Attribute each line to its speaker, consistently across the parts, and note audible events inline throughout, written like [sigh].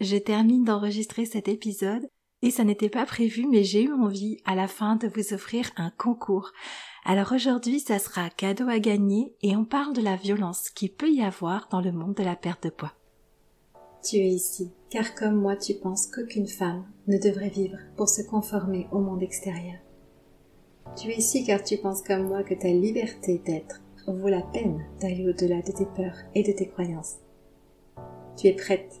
Speaker 1: je termine d'enregistrer cet épisode et ça n'était pas prévu mais j'ai eu envie à la fin de vous offrir un concours. Alors aujourd'hui ça sera cadeau à gagner et on parle de la violence qu'il peut y avoir dans le monde de la perte de poids.
Speaker 2: Tu es ici car comme moi tu penses qu'aucune femme ne devrait vivre pour se conformer au monde extérieur. Tu es ici car tu penses comme moi que ta liberté d'être vaut la peine d'aller au-delà de tes peurs et de tes croyances. Tu es prête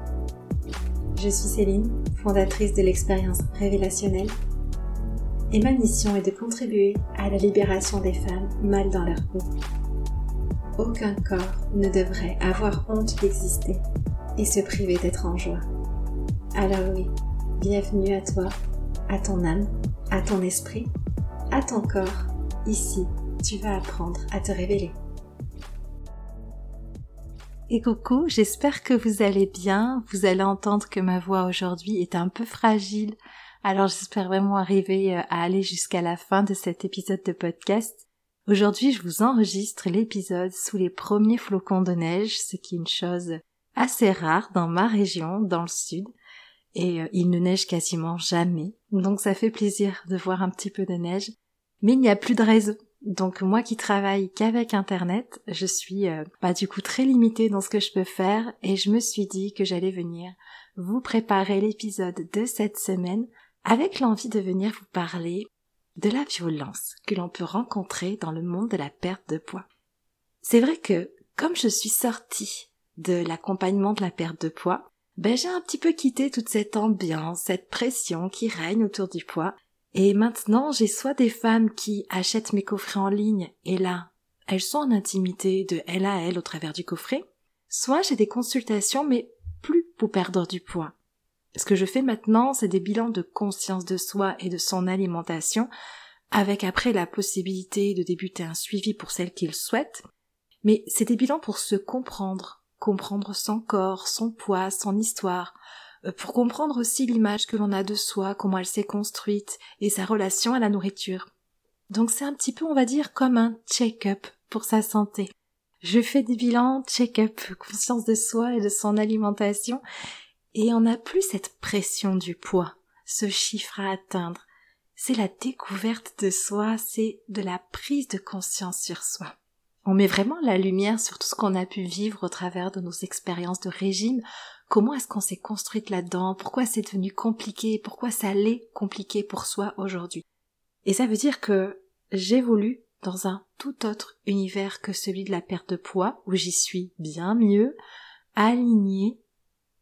Speaker 2: Je suis Céline, fondatrice de l'expérience révélationnelle, et ma mission est de contribuer à la libération des femmes mal dans leur peau. Aucun corps ne devrait avoir honte d'exister et se priver d'être en joie. Alors oui, bienvenue à toi, à ton âme, à ton esprit, à ton corps. Ici, tu vas apprendre à te révéler.
Speaker 1: Et coucou, j'espère que vous allez bien. Vous allez entendre que ma voix aujourd'hui est un peu fragile. Alors j'espère vraiment arriver euh, à aller jusqu'à la fin de cet épisode de podcast. Aujourd'hui, je vous enregistre l'épisode sous les premiers flocons de neige, ce qui est une chose assez rare dans ma région, dans le sud. Et euh, il ne neige quasiment jamais. Donc ça fait plaisir de voir un petit peu de neige. Mais il n'y a plus de réseau. Donc moi qui travaille qu'avec Internet, je suis euh, bah, du coup très limitée dans ce que je peux faire et je me suis dit que j'allais venir vous préparer l'épisode de cette semaine avec l'envie de venir vous parler de la violence que l'on peut rencontrer dans le monde de la perte de poids. C'est vrai que comme je suis sortie de l'accompagnement de la perte de poids, ben j'ai un petit peu quitté toute cette ambiance, cette pression qui règne autour du poids et maintenant, j'ai soit des femmes qui achètent mes coffrets en ligne et là, elles sont en intimité de elle à elle au travers du coffret, soit j'ai des consultations mais plus pour perdre du poids. Ce que je fais maintenant, c'est des bilans de conscience de soi et de son alimentation, avec après la possibilité de débuter un suivi pour celles qui le souhaitent, mais c'est des bilans pour se comprendre, comprendre son corps, son poids, son histoire, pour comprendre aussi l'image que l'on a de soi, comment elle s'est construite et sa relation à la nourriture. Donc c'est un petit peu, on va dire, comme un check-up pour sa santé. Je fais des bilans, check-up, conscience de soi et de son alimentation, et on n'a plus cette pression du poids, ce chiffre à atteindre. C'est la découverte de soi, c'est de la prise de conscience sur soi. On met vraiment la lumière sur tout ce qu'on a pu vivre au travers de nos expériences de régime comment est-ce qu'on s'est construite là-dedans, pourquoi c'est devenu compliqué, pourquoi ça l'est compliqué pour soi aujourd'hui? Et ça veut dire que j'évolue dans un tout autre univers que celui de la perte de poids, où j'y suis bien mieux, alignée,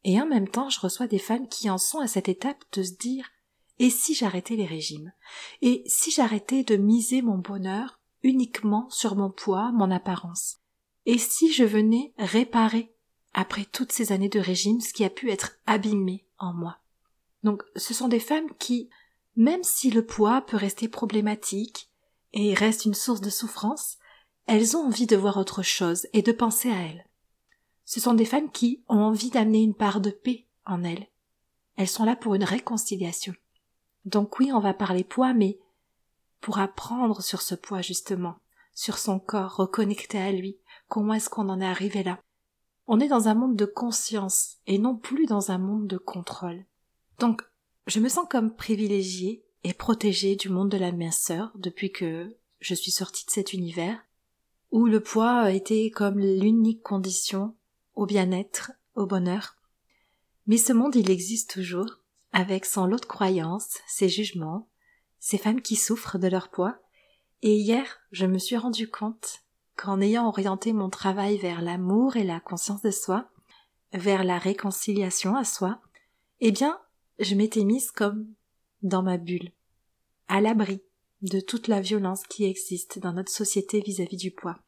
Speaker 1: et en même temps je reçois des femmes qui en sont à cette étape de se dire et si j'arrêtais les régimes? Et si j'arrêtais de miser mon bonheur uniquement sur mon poids, mon apparence? Et si je venais réparer après toutes ces années de régime, ce qui a pu être abîmé en moi. Donc ce sont des femmes qui, même si le poids peut rester problématique et reste une source de souffrance, elles ont envie de voir autre chose et de penser à elles. Ce sont des femmes qui ont envie d'amener une part de paix en elles. Elles sont là pour une réconciliation. Donc oui, on va parler poids, mais pour apprendre sur ce poids justement, sur son corps, reconnecter à lui, comment est-ce qu'on en est arrivé là, on est dans un monde de conscience et non plus dans un monde de contrôle. Donc, je me sens comme privilégiée et protégée du monde de la minceur depuis que je suis sortie de cet univers, où le poids été comme l'unique condition au bien-être, au bonheur. Mais ce monde, il existe toujours, avec son lot de croyances, ses jugements, ces femmes qui souffrent de leur poids. Et hier, je me suis rendu compte qu'en ayant orienté mon travail vers l'amour et la conscience de soi, vers la réconciliation à soi, eh bien, je m'étais mise comme dans ma bulle, à l'abri de toute la violence qui existe dans notre société vis-à-vis du poids.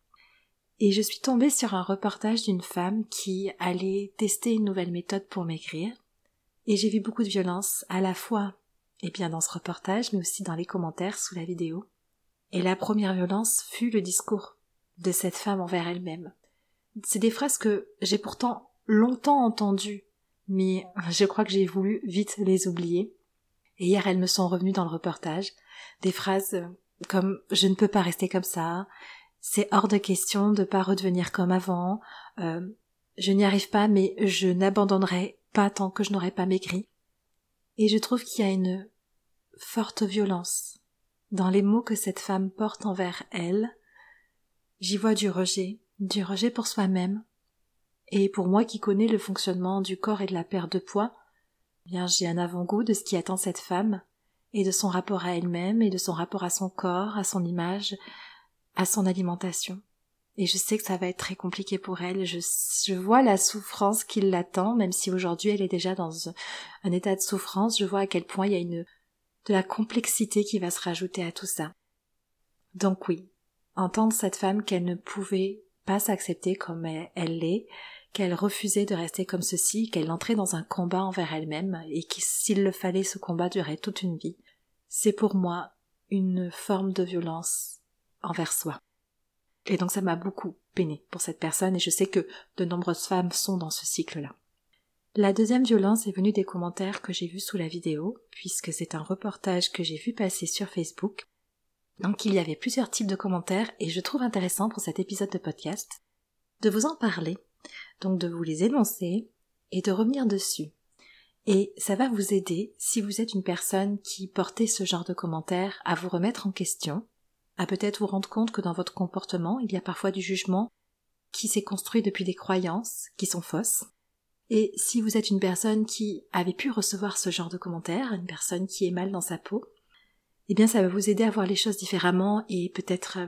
Speaker 1: Et je suis tombée sur un reportage d'une femme qui allait tester une nouvelle méthode pour maigrir, et j'ai vu beaucoup de violence, à la fois et bien dans ce reportage, mais aussi dans les commentaires sous la vidéo. Et la première violence fut le discours de cette femme envers elle-même. C'est des phrases que j'ai pourtant longtemps entendues, mais je crois que j'ai voulu vite les oublier. Et hier, elles me sont revenues dans le reportage. Des phrases comme je ne peux pas rester comme ça, c'est hors de question de pas redevenir comme avant, euh, je n'y arrive pas, mais je n'abandonnerai pas tant que je n'aurai pas maigri. Et je trouve qu'il y a une forte violence dans les mots que cette femme porte envers elle. J'y vois du rejet, du rejet pour soi-même. Et pour moi qui connais le fonctionnement du corps et de la perte de poids, eh bien j'ai un avant-goût de ce qui attend cette femme, et de son rapport à elle-même, et de son rapport à son corps, à son image, à son alimentation. Et je sais que ça va être très compliqué pour elle. Je, je vois la souffrance qui l'attend, même si aujourd'hui elle est déjà dans un état de souffrance. Je vois à quel point il y a une de la complexité qui va se rajouter à tout ça. Donc oui, entendre cette femme qu'elle ne pouvait pas s'accepter comme elle l'est, qu'elle refusait de rester comme ceci, qu'elle entrait dans un combat envers elle-même et que s'il le fallait ce combat durait toute une vie, c'est pour moi une forme de violence envers soi. Et donc ça m'a beaucoup peiné pour cette personne et je sais que de nombreuses femmes sont dans ce cycle-là. La deuxième violence est venue des commentaires que j'ai vus sous la vidéo, puisque c'est un reportage que j'ai vu passer sur Facebook. Donc il y avait plusieurs types de commentaires et je trouve intéressant pour cet épisode de podcast de vous en parler, donc de vous les énoncer et de revenir dessus. Et ça va vous aider, si vous êtes une personne qui portait ce genre de commentaires, à vous remettre en question à peut-être vous rendre compte que dans votre comportement, il y a parfois du jugement qui s'est construit depuis des croyances qui sont fausses. Et si vous êtes une personne qui avait pu recevoir ce genre de commentaires, une personne qui est mal dans sa peau, eh bien ça va vous aider à voir les choses différemment et peut-être euh,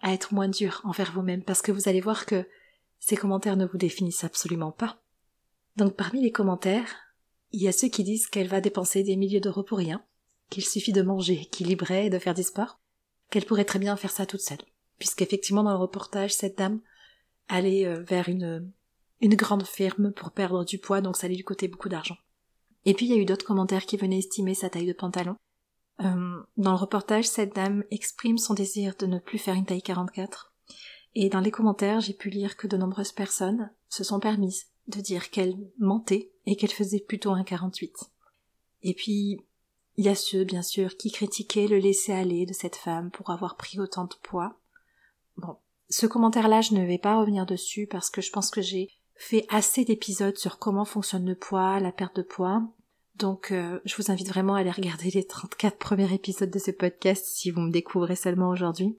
Speaker 1: à être moins dur envers vous-même parce que vous allez voir que ces commentaires ne vous définissent absolument pas. Donc parmi les commentaires, il y a ceux qui disent qu'elle va dépenser des milliers d'euros pour rien, qu'il suffit de manger équilibré et de faire du sport, qu'elle pourrait très bien faire ça toute seule. Puisqu'effectivement, dans le reportage, cette dame allait euh, vers une, une grande firme pour perdre du poids, donc ça allait lui coûter beaucoup d'argent. Et puis il y a eu d'autres commentaires qui venaient estimer sa taille de pantalon. Euh, dans le reportage, cette dame exprime son désir de ne plus faire une taille 44. Et dans les commentaires, j'ai pu lire que de nombreuses personnes se sont permises de dire qu'elle mentait et qu'elle faisait plutôt un 48. Et puis, il y a ceux, bien sûr, qui critiquaient le laisser-aller de cette femme pour avoir pris autant de poids. Bon, ce commentaire-là, je ne vais pas revenir dessus parce que je pense que j'ai fait assez d'épisodes sur comment fonctionne le poids, la perte de poids. Donc, euh, je vous invite vraiment à aller regarder les 34 premiers épisodes de ce podcast si vous me découvrez seulement aujourd'hui.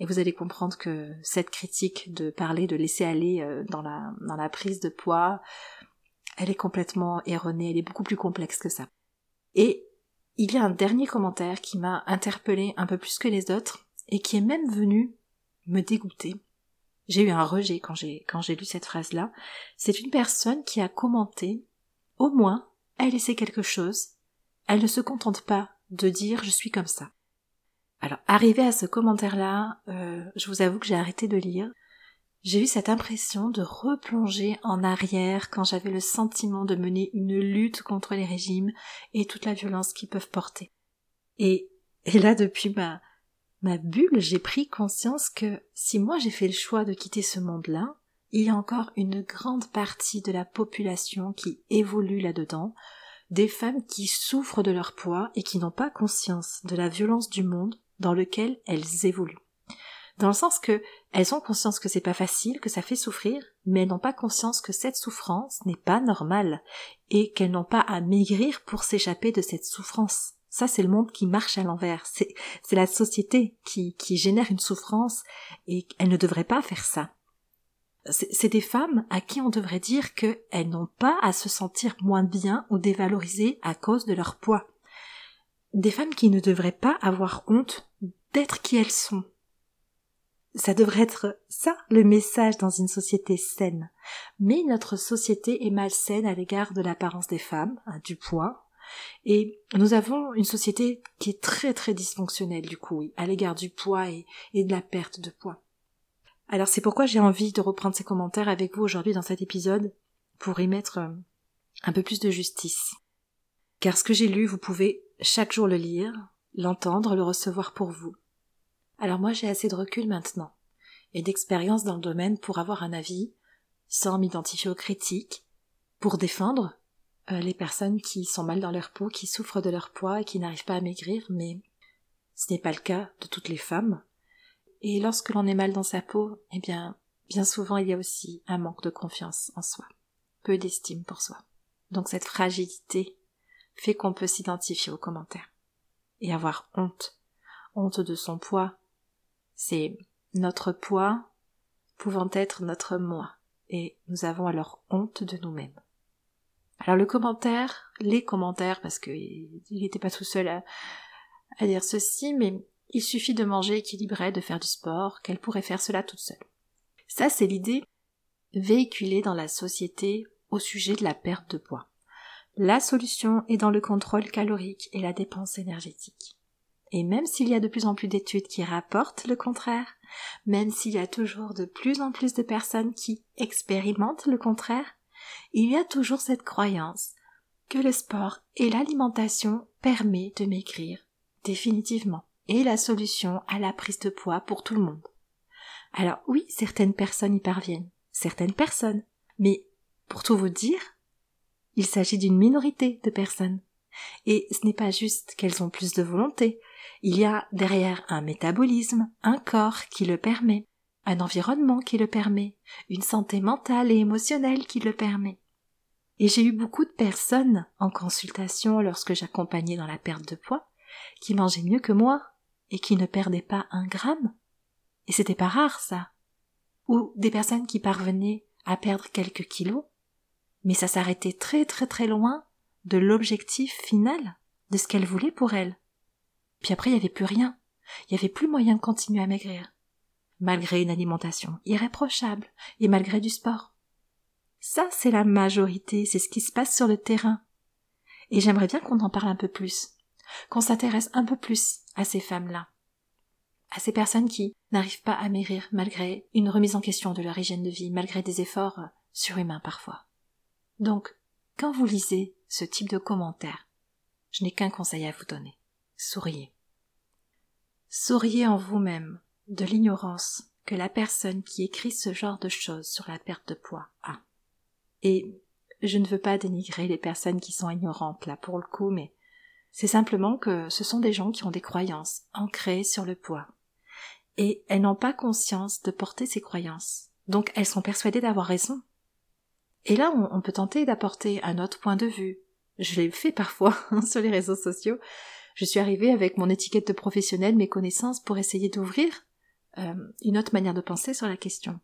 Speaker 1: Et vous allez comprendre que cette critique de parler de laisser aller euh, dans la, prise de poids, elle est complètement erronée, elle est beaucoup plus complexe que ça. Et il y a un dernier commentaire qui m'a interpellé un peu plus que les autres et qui est même venu me dégoûter. J'ai eu un rejet quand j'ai quand j'ai lu cette phrase-là. C'est une personne qui a commenté au moins elle essaie quelque chose. Elle ne se contente pas de dire je suis comme ça. Alors arrivé à ce commentaire-là, euh, je vous avoue que j'ai arrêté de lire j'ai eu cette impression de replonger en arrière quand j'avais le sentiment de mener une lutte contre les régimes et toute la violence qu'ils peuvent porter. Et, et là, depuis ma, ma bulle, j'ai pris conscience que si moi j'ai fait le choix de quitter ce monde-là, il y a encore une grande partie de la population qui évolue là-dedans, des femmes qui souffrent de leur poids et qui n'ont pas conscience de la violence du monde dans lequel elles évoluent dans le sens que elles ont conscience que c'est pas facile, que ça fait souffrir, mais elles n'ont pas conscience que cette souffrance n'est pas normale et qu'elles n'ont pas à maigrir pour s'échapper de cette souffrance. Ça, c'est le monde qui marche à l'envers. C'est, la société qui, qui génère une souffrance et elles ne devraient pas faire ça. C'est, des femmes à qui on devrait dire qu'elles n'ont pas à se sentir moins bien ou dévalorisées à cause de leur poids. Des femmes qui ne devraient pas avoir honte d'être qui elles sont, ça devrait être ça le message dans une société saine. Mais notre société est malsaine à l'égard de l'apparence des femmes, hein, du poids, et nous avons une société qui est très très dysfonctionnelle du coup, à l'égard du poids et de la perte de poids. Alors c'est pourquoi j'ai envie de reprendre ces commentaires avec vous aujourd'hui dans cet épisode pour y mettre euh, un peu plus de justice. Car ce que j'ai lu, vous pouvez chaque jour le lire, l'entendre, le recevoir pour vous. Alors moi j'ai assez de recul maintenant, et d'expérience dans le domaine pour avoir un avis, sans m'identifier aux critiques, pour défendre euh, les personnes qui sont mal dans leur peau, qui souffrent de leur poids et qui n'arrivent pas à maigrir, mais ce n'est pas le cas de toutes les femmes. Et lorsque l'on est mal dans sa peau, eh bien, bien souvent il y a aussi un manque de confiance en soi, peu d'estime pour soi. Donc cette fragilité fait qu'on peut s'identifier aux commentaires et avoir honte, honte de son poids. C'est notre poids pouvant être notre moi, et nous avons alors honte de nous-mêmes. Alors le commentaire, les commentaires, parce qu'il n'était pas tout seul à, à dire ceci, mais il suffit de manger équilibré, de faire du sport, qu'elle pourrait faire cela toute seule. Ça, c'est l'idée véhiculée dans la société au sujet de la perte de poids. La solution est dans le contrôle calorique et la dépense énergétique. Et même s'il y a de plus en plus d'études qui rapportent le contraire, même s'il y a toujours de plus en plus de personnes qui expérimentent le contraire, il y a toujours cette croyance que le sport et l'alimentation permet de maigrir définitivement la solution à la prise de poids pour tout le monde. Alors oui, certaines personnes y parviennent, certaines personnes, mais pour tout vous dire, il s'agit d'une minorité de personnes. Et ce n'est pas juste qu'elles ont plus de volonté, il y a derrière un métabolisme, un corps qui le permet, un environnement qui le permet, une santé mentale et émotionnelle qui le permet. Et j'ai eu beaucoup de personnes en consultation lorsque j'accompagnais dans la perte de poids, qui mangeaient mieux que moi, et qui ne perdaient pas un gramme. Et c'était pas rare, ça. Ou des personnes qui parvenaient à perdre quelques kilos, mais ça s'arrêtait très très très loin de l'objectif final, de ce qu'elle voulait pour elle. Puis après, il n'y avait plus rien. Il n'y avait plus moyen de continuer à maigrir. Malgré une alimentation irréprochable et malgré du sport. Ça, c'est la majorité, c'est ce qui se passe sur le terrain. Et j'aimerais bien qu'on en parle un peu plus, qu'on s'intéresse un peu plus à ces femmes-là, à ces personnes qui n'arrivent pas à maigrir malgré une remise en question de leur hygiène de vie, malgré des efforts surhumains parfois. Donc, quand vous lisez ce type de commentaires, je n'ai qu'un conseil à vous donner souriez. Souriez en vous-même de l'ignorance que la personne qui écrit ce genre de choses sur la perte de poids a. Et je ne veux pas dénigrer les personnes qui sont ignorantes là pour le coup, mais c'est simplement que ce sont des gens qui ont des croyances ancrées sur le poids. Et elles n'ont pas conscience de porter ces croyances. Donc elles sont persuadées d'avoir raison. Et là, on, peut tenter d'apporter un autre point de vue. Je l'ai fait parfois [laughs] sur les réseaux sociaux. Je suis arrivée avec mon étiquette de professionnel, mes connaissances, pour essayer d'ouvrir euh, une autre manière de penser sur la question.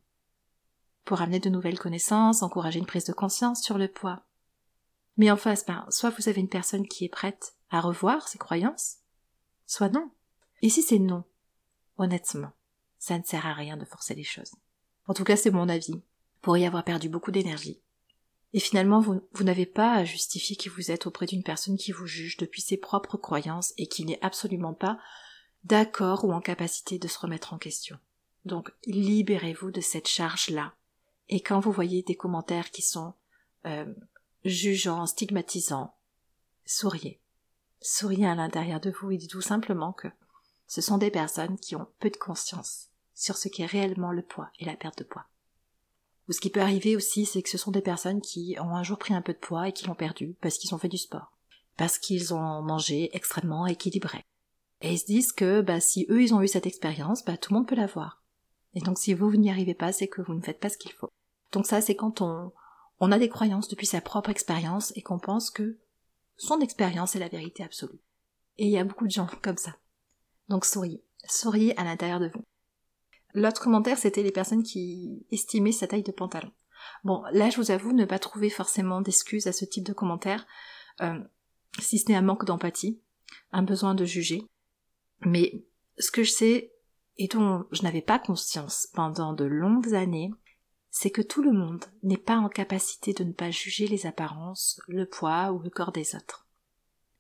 Speaker 1: Pour amener de nouvelles connaissances, encourager une prise de conscience sur le poids. Mais en face, ben, soit vous avez une personne qui est prête à revoir ses croyances, soit non. Et si c'est non, honnêtement, ça ne sert à rien de forcer les choses. En tout cas, c'est mon avis. Pour y avoir perdu beaucoup d'énergie, et finalement, vous, n'avez pas à justifier qui vous êtes auprès d'une personne qui vous juge depuis ses propres croyances et qui n'est absolument pas d'accord ou en capacité de se remettre en question. Donc, libérez-vous de cette charge-là. Et quand vous voyez des commentaires qui sont euh, jugeants, stigmatisants, souriez. Souriez à l'intérieur de vous et dites tout simplement que ce sont des personnes qui ont peu de conscience sur ce qu'est réellement le poids et la perte de poids. Ou ce qui peut arriver aussi, c'est que ce sont des personnes qui ont un jour pris un peu de poids et qui l'ont perdu parce qu'ils ont fait du sport, parce qu'ils ont mangé extrêmement équilibré. Et ils se disent que bah, si eux ils ont eu cette expérience, bah, tout le monde peut l'avoir. Et donc si vous, vous n'y arrivez pas, c'est que vous ne faites pas ce qu'il faut. Donc ça, c'est quand on, on a des croyances depuis sa propre expérience et qu'on pense que son expérience est la vérité absolue. Et il y a beaucoup de gens [laughs] comme ça. Donc souriez. Souriez à l'intérieur de vous. L'autre commentaire, c'était les personnes qui estimaient sa taille de pantalon. Bon, là, je vous avoue ne pas trouver forcément d'excuses à ce type de commentaire, euh, si ce n'est un manque d'empathie, un besoin de juger. Mais ce que je sais, et dont je n'avais pas conscience pendant de longues années, c'est que tout le monde n'est pas en capacité de ne pas juger les apparences, le poids ou le corps des autres.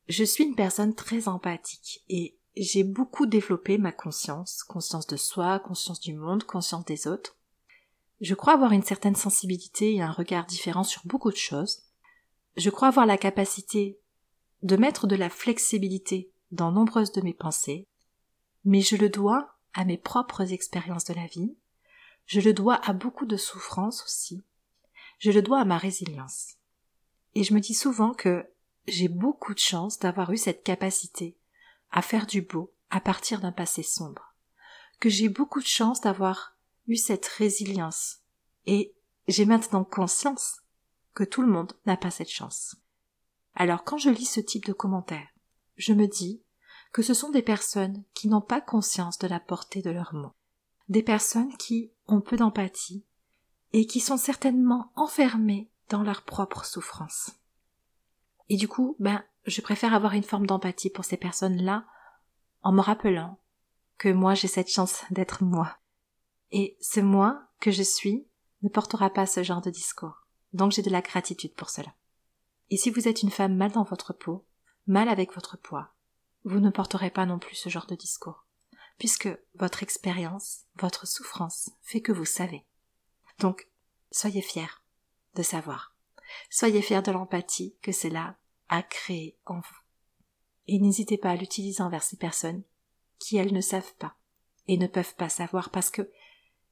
Speaker 1: Je suis une personne très empathique et j'ai beaucoup développé ma conscience, conscience de soi, conscience du monde, conscience des autres. Je crois avoir une certaine sensibilité et un regard différent sur beaucoup de choses. Je crois avoir la capacité de mettre de la flexibilité dans nombreuses de mes pensées, mais je le dois à mes propres expériences de la vie, je le dois à beaucoup de souffrances aussi, je le dois à ma résilience. Et je me dis souvent que j'ai beaucoup de chance d'avoir eu cette capacité à faire du beau à partir d'un passé sombre, que j'ai beaucoup de chance d'avoir eu cette résilience, et j'ai maintenant conscience que tout le monde n'a pas cette chance. Alors quand je lis ce type de commentaires, je me dis que ce sont des personnes qui n'ont pas conscience de la portée de leurs mots, des personnes qui ont peu d'empathie et qui sont certainement enfermées dans leur propre souffrance. Et du coup, ben, je préfère avoir une forme d'empathie pour ces personnes-là en me rappelant que moi j'ai cette chance d'être moi. Et ce moi que je suis ne portera pas ce genre de discours. Donc j'ai de la gratitude pour cela. Et si vous êtes une femme mal dans votre peau, mal avec votre poids, vous ne porterez pas non plus ce genre de discours, puisque votre expérience, votre souffrance fait que vous savez. Donc, soyez fiers de savoir. Soyez fiers de l'empathie que cela a créé en vous. Et n'hésitez pas à l'utiliser envers ces personnes qui, elles, ne savent pas et ne peuvent pas savoir parce que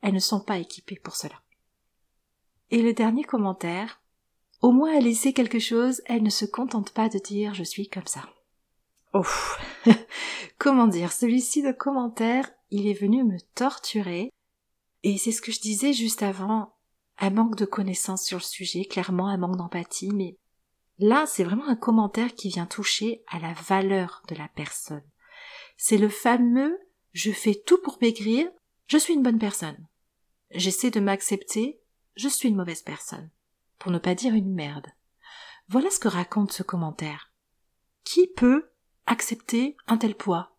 Speaker 1: elles ne sont pas équipées pour cela. Et le dernier commentaire, au moins elle essaie quelque chose, elle ne se contente pas de dire je suis comme ça. [laughs] Comment dire, celui-ci de commentaire, il est venu me torturer, et c'est ce que je disais juste avant, un manque de connaissances sur le sujet, clairement un manque d'empathie, mais là c'est vraiment un commentaire qui vient toucher à la valeur de la personne. C'est le fameux je fais tout pour maigrir, je suis une bonne personne. J'essaie de m'accepter, je suis une mauvaise personne. Pour ne pas dire une merde. Voilà ce que raconte ce commentaire. Qui peut accepter un tel poids?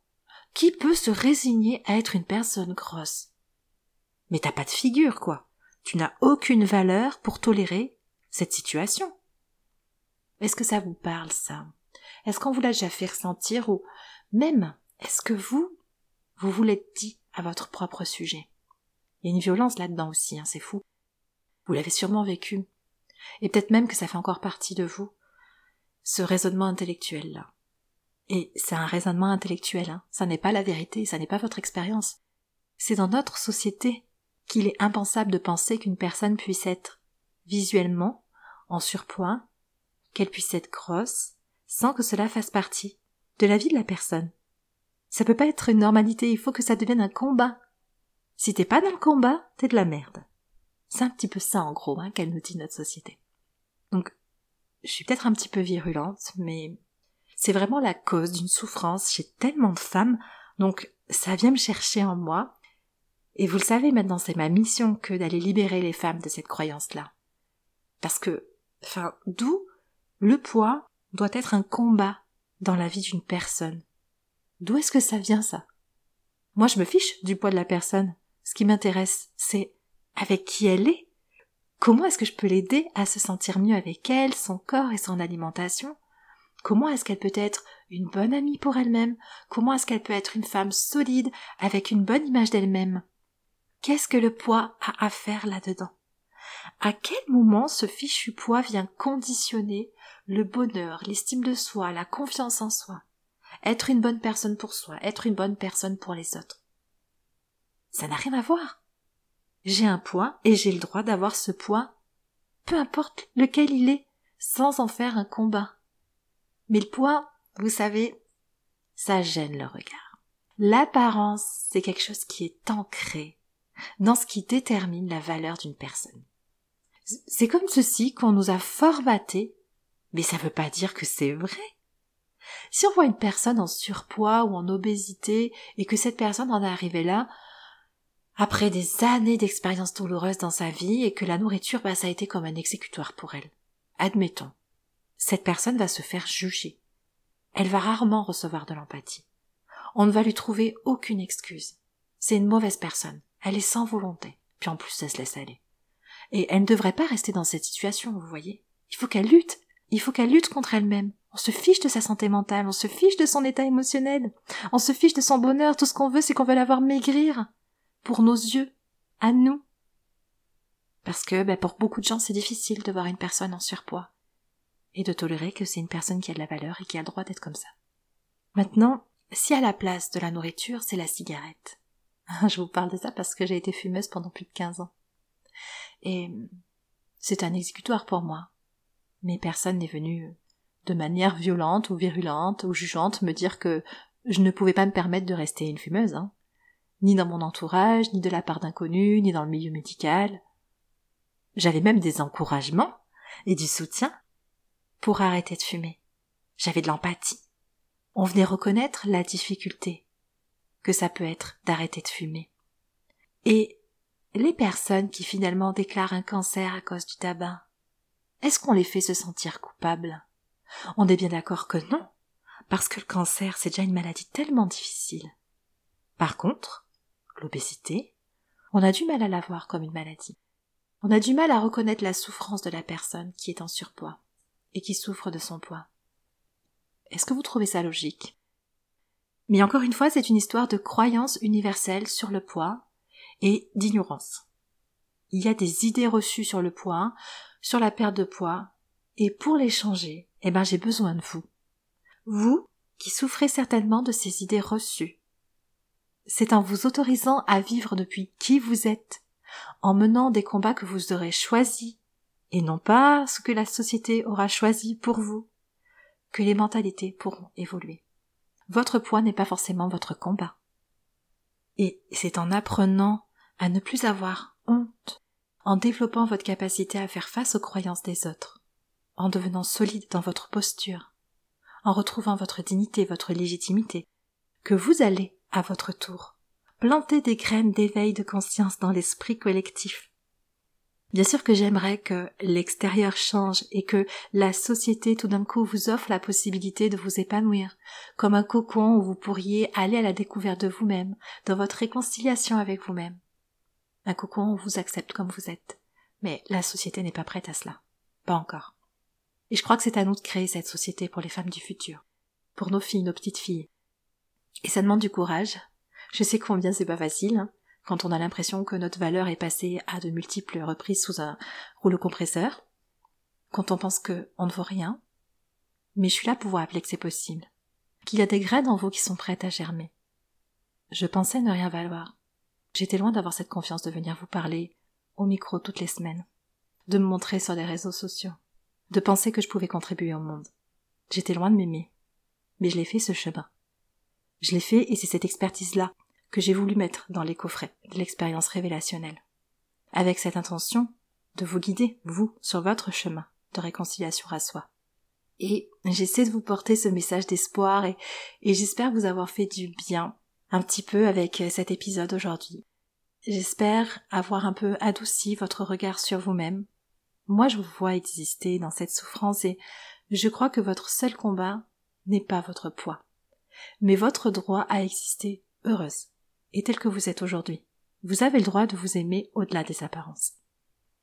Speaker 1: Qui peut se résigner à être une personne grosse? Mais t'as pas de figure, quoi. Tu n'as aucune valeur pour tolérer cette situation. Est-ce que ça vous parle, ça? Est-ce qu'on vous l'a déjà fait ressentir ou même est-ce que vous, vous vous l'êtes dit à votre propre sujet? Il y a une violence là-dedans aussi, hein, c'est fou. Vous l'avez sûrement vécu. Et peut-être même que ça fait encore partie de vous. Ce raisonnement intellectuel-là. Et c'est un raisonnement intellectuel, hein. Ça n'est pas la vérité, ça n'est pas votre expérience. C'est dans notre société qu'il est impensable de penser qu'une personne puisse être visuellement en surpoids, qu'elle puisse être grosse, sans que cela fasse partie de la vie de la personne. Ça peut pas être une normalité, il faut que ça devienne un combat. Si t'es pas dans le combat, t'es de la merde. C'est un petit peu ça, en gros, hein, qu'elle nous dit notre société. Donc, je suis peut-être un petit peu virulente, mais c'est vraiment la cause d'une souffrance chez tellement de femmes, donc ça vient me chercher en moi. Et vous le savez maintenant, c'est ma mission que d'aller libérer les femmes de cette croyance-là. Parce que, enfin, d'où le poids doit être un combat dans la vie d'une personne. D'où est-ce que ça vient ça? Moi je me fiche du poids de la personne. Ce qui m'intéresse, c'est avec qui elle est. Comment est-ce que je peux l'aider à se sentir mieux avec elle, son corps et son alimentation? Comment est-ce qu'elle peut être une bonne amie pour elle-même? Comment est-ce qu'elle peut être une femme solide avec une bonne image d'elle-même? Qu'est-ce que le poids a à faire là-dedans? À quel moment ce fichu poids vient conditionner le bonheur, l'estime de soi, la confiance en soi? Être une bonne personne pour soi, être une bonne personne pour les autres. Ça n'a rien à voir. J'ai un poids et j'ai le droit d'avoir ce poids, peu importe lequel il est, sans en faire un combat. Mais le poids, vous savez, ça gêne le regard. L'apparence, c'est quelque chose qui est ancré dans ce qui détermine la valeur d'une personne. C'est comme ceci qu'on nous a formaté, mais ça veut pas dire que c'est vrai. Si on voit une personne en surpoids ou en obésité et que cette personne en est arrivée là, après des années d'expérience douloureuse dans sa vie et que la nourriture, bah, ça a été comme un exécutoire pour elle. Admettons. Cette personne va se faire juger. Elle va rarement recevoir de l'empathie. On ne va lui trouver aucune excuse. C'est une mauvaise personne. Elle est sans volonté. Puis en plus, elle se laisse aller. Et elle ne devrait pas rester dans cette situation, vous voyez. Il faut qu'elle lutte. Il faut qu'elle lutte contre elle-même. On se fiche de sa santé mentale, on se fiche de son état émotionnel, on se fiche de son bonheur, tout ce qu'on veut, c'est qu'on veut la voir maigrir pour nos yeux, à nous. Parce que ben, pour beaucoup de gens, c'est difficile de voir une personne en surpoids. Et de tolérer que c'est une personne qui a de la valeur et qui a le droit d'être comme ça. Maintenant, si à la place de la nourriture, c'est la cigarette. [laughs] Je vous parle de ça parce que j'ai été fumeuse pendant plus de 15 ans. Et c'est un exécutoire pour moi. Mais personne n'est venu de manière violente ou virulente ou jugeante me dire que je ne pouvais pas me permettre de rester une fumeuse, hein. Ni dans mon entourage, ni de la part d'inconnus, ni dans le milieu médical. J'avais même des encouragements et du soutien pour arrêter de fumer. J'avais de l'empathie. On venait reconnaître la difficulté que ça peut être d'arrêter de fumer. Et les personnes qui finalement déclarent un cancer à cause du tabac, est-ce qu'on les fait se sentir coupables? On est bien d'accord que non, parce que le cancer c'est déjà une maladie tellement difficile. Par contre, l'obésité, on a du mal à la voir comme une maladie. On a du mal à reconnaître la souffrance de la personne qui est en surpoids et qui souffre de son poids. Est-ce que vous trouvez ça logique? Mais encore une fois, c'est une histoire de croyance universelle sur le poids et d'ignorance. Il y a des idées reçues sur le poids, sur la perte de poids, et pour les changer, eh ben j'ai besoin de vous. Vous qui souffrez certainement de ces idées reçues. C'est en vous autorisant à vivre depuis qui vous êtes, en menant des combats que vous aurez choisis, et non pas ce que la société aura choisi pour vous, que les mentalités pourront évoluer. Votre poids n'est pas forcément votre combat. Et c'est en apprenant à ne plus avoir honte, en développant votre capacité à faire face aux croyances des autres, en devenant solide dans votre posture, en retrouvant votre dignité, votre légitimité, que vous allez, à votre tour, planter des graines d'éveil de conscience dans l'esprit collectif, Bien sûr que j'aimerais que l'extérieur change et que la société tout d'un coup vous offre la possibilité de vous épanouir, comme un cocon où vous pourriez aller à la découverte de vous-même, dans votre réconciliation avec vous-même. Un cocon où vous accepte comme vous êtes. Mais la société n'est pas prête à cela. Pas encore. Et je crois que c'est à nous de créer cette société pour les femmes du futur. Pour nos filles, nos petites filles. Et ça demande du courage. Je sais combien c'est pas facile, hein quand on a l'impression que notre valeur est passée à de multiples reprises sous un rouleau compresseur, quand on pense que on ne vaut rien, mais je suis là pour vous rappeler que c'est possible, qu'il y a des graines en vous qui sont prêtes à germer. Je pensais ne rien valoir. J'étais loin d'avoir cette confiance de venir vous parler au micro toutes les semaines, de me montrer sur les réseaux sociaux, de penser que je pouvais contribuer au monde. J'étais loin de m'aimer. Mais je l'ai fait ce chemin. Je l'ai fait et c'est cette expertise-là que j'ai voulu mettre dans les coffrets de l'expérience révélationnelle. Avec cette intention de vous guider, vous, sur votre chemin de réconciliation à soi. Et j'essaie de vous porter ce message d'espoir et, j'espère vous avoir fait du bien un petit peu avec cet épisode aujourd'hui. J'espère avoir un peu adouci votre regard sur vous-même. Moi, je vous vois exister dans cette souffrance et je crois que votre seul combat n'est pas votre poids, mais votre droit à exister heureuse et tel que vous êtes aujourd'hui. Vous avez le droit de vous aimer au-delà des apparences.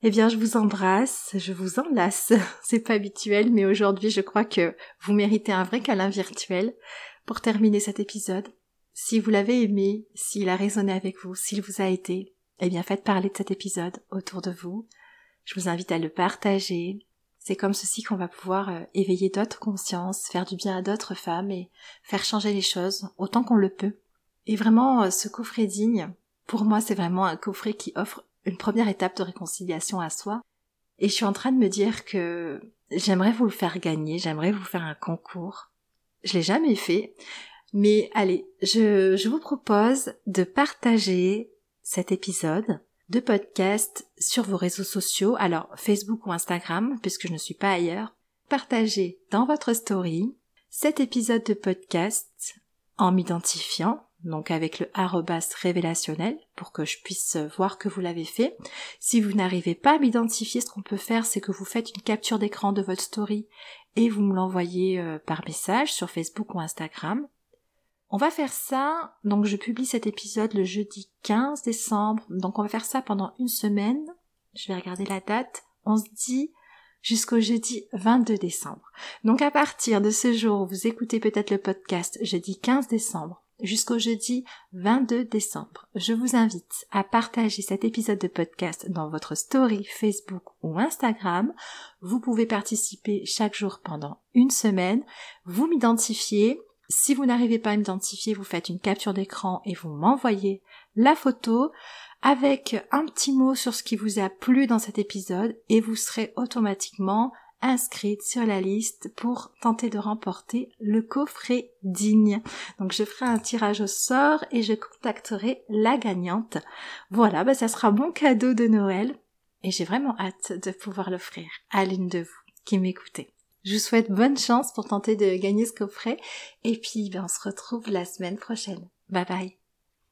Speaker 1: Eh bien, je vous embrasse, je vous enlace. [laughs] C'est pas habituel, mais aujourd'hui, je crois que vous méritez un vrai câlin virtuel pour terminer cet épisode. Si vous l'avez aimé, s'il a résonné avec vous, s'il vous a été, eh bien, faites parler de cet épisode autour de vous. Je vous invite à le partager. C'est comme ceci qu'on va pouvoir euh, éveiller d'autres consciences, faire du bien à d'autres femmes et faire changer les choses autant qu'on le peut. Et vraiment, euh, ce coffret digne, pour moi, c'est vraiment un coffret qui offre une première étape de réconciliation à soi. Et je suis en train de me dire que j'aimerais vous le faire gagner, j'aimerais vous faire un concours. Je l'ai jamais fait, mais allez, je, je vous propose de partager cet épisode de podcast sur vos réseaux sociaux, alors Facebook ou Instagram, puisque je ne suis pas ailleurs. Partagez dans votre story cet épisode de podcast en m'identifiant donc avec le arrobas révélationnel pour que je puisse voir que vous l'avez fait. Si vous n'arrivez pas à m'identifier, ce qu'on peut faire, c'est que vous faites une capture d'écran de votre story et vous me l'envoyez euh, par message sur Facebook ou Instagram. On va faire ça, donc je publie cet épisode le jeudi 15 décembre, donc on va faire ça pendant une semaine. Je vais regarder la date. On se dit jusqu'au jeudi 22 décembre. Donc à partir de ce jour, vous écoutez peut-être le podcast jeudi 15 décembre jusqu'au jeudi 22 décembre. Je vous invite à partager cet épisode de podcast dans votre story Facebook ou Instagram. Vous pouvez participer chaque jour pendant une semaine. Vous m'identifiez. Si vous n'arrivez pas à m'identifier, vous faites une capture d'écran et vous m'envoyez la photo avec un petit mot sur ce qui vous a plu dans cet épisode et vous serez automatiquement inscrite sur la liste pour tenter de remporter le coffret digne. Donc je ferai un tirage au sort et je contacterai la gagnante. Voilà, bah ça sera mon cadeau de Noël et j'ai vraiment hâte de pouvoir l'offrir à l'une de vous qui m'écoutez. Je vous souhaite bonne chance pour tenter de gagner ce coffret et puis ben, on se retrouve la semaine prochaine. Bye bye